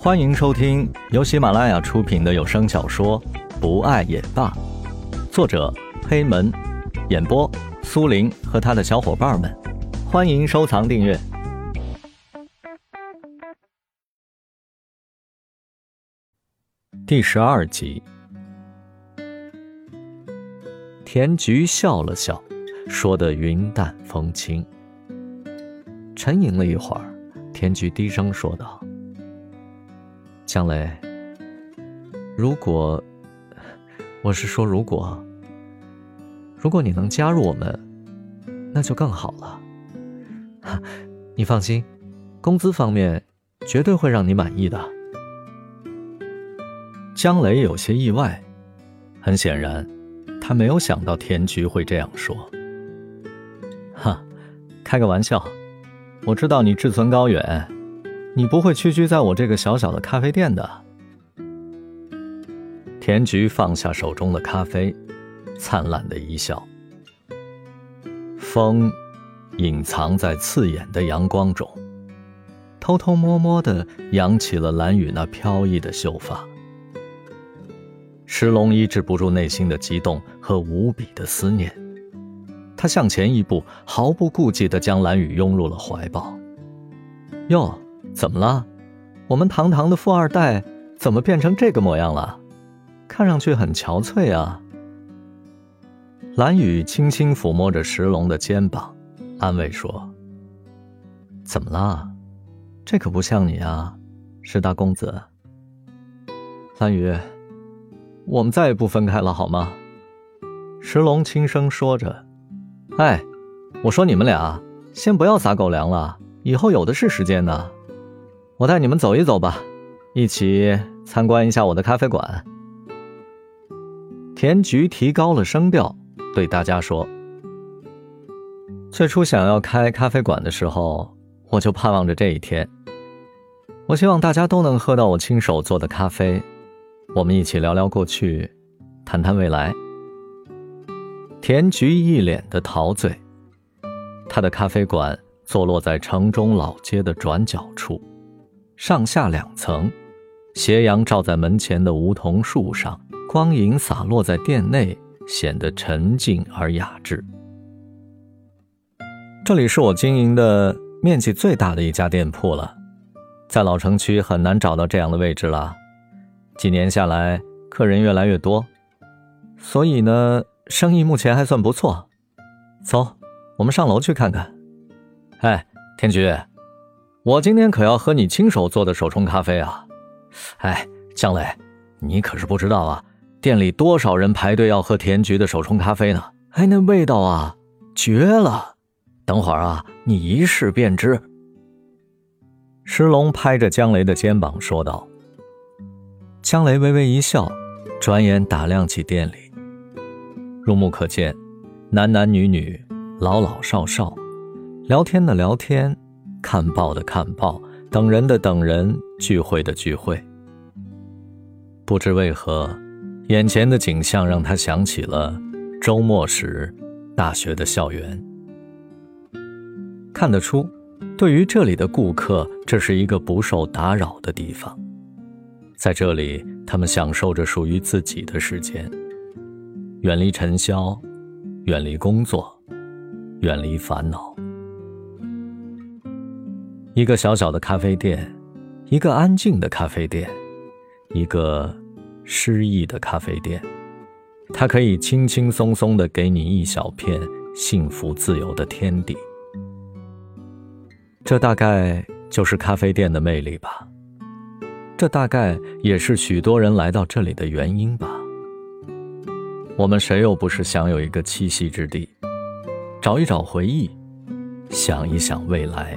欢迎收听由喜马拉雅出品的有声小说《不爱也罢》，作者黑门，演播苏林和他的小伙伴们。欢迎收藏订阅。第十二集，田菊笑了笑，说的云淡风轻。沉吟了一会儿，田菊低声说道。江雷，如果我是说如果，如果你能加入我们，那就更好了。你放心，工资方面绝对会让你满意的。江雷有些意外，很显然，他没有想到田菊会这样说。哈，开个玩笑，我知道你志存高远。你不会屈居在我这个小小的咖啡店的。田菊放下手中的咖啡，灿烂的一笑。风，隐藏在刺眼的阳光中，偷偷摸摸的扬起了蓝雨那飘逸的秀发。石龙抑制不住内心的激动和无比的思念，他向前一步，毫不顾忌的将蓝雨拥入了怀抱。哟。怎么了？我们堂堂的富二代怎么变成这个模样了？看上去很憔悴啊。蓝雨轻轻抚摸着石龙的肩膀，安慰说：“怎么了？这可不像你啊，石大公子。”蓝雨，我们再也不分开了好吗？石龙轻声说着：“哎，我说你们俩先不要撒狗粮了，以后有的是时间呢。”我带你们走一走吧，一起参观一下我的咖啡馆。田菊提高了声调，对大家说：“最初想要开咖啡馆的时候，我就盼望着这一天。我希望大家都能喝到我亲手做的咖啡，我们一起聊聊过去，谈谈未来。”田菊一脸的陶醉，他的咖啡馆坐落在城中老街的转角处。上下两层，斜阳照在门前的梧桐树上，光影洒落在店内，显得沉静而雅致。这里是我经营的面积最大的一家店铺了，在老城区很难找到这样的位置了。几年下来，客人越来越多，所以呢，生意目前还算不错。走，我们上楼去看看。哎，天菊。我今天可要喝你亲手做的手冲咖啡啊！哎，江磊，你可是不知道啊，店里多少人排队要喝田菊的手冲咖啡呢？哎，那味道啊，绝了！等会儿啊，你一试便知。石龙拍着江雷的肩膀说道。江雷微微一笑，转眼打量起店里，入目可见，男男女女，老老少少，聊天的聊天。看报的看报，等人的等人，聚会的聚会。不知为何，眼前的景象让他想起了周末时大学的校园。看得出，对于这里的顾客，这是一个不受打扰的地方。在这里，他们享受着属于自己的时间，远离尘嚣，远离工作，远离烦恼。一个小小的咖啡店，一个安静的咖啡店，一个诗意的咖啡店，它可以轻轻松松的给你一小片幸福自由的天地。这大概就是咖啡店的魅力吧。这大概也是许多人来到这里的原因吧。我们谁又不是想有一个栖息之地，找一找回忆，想一想未来。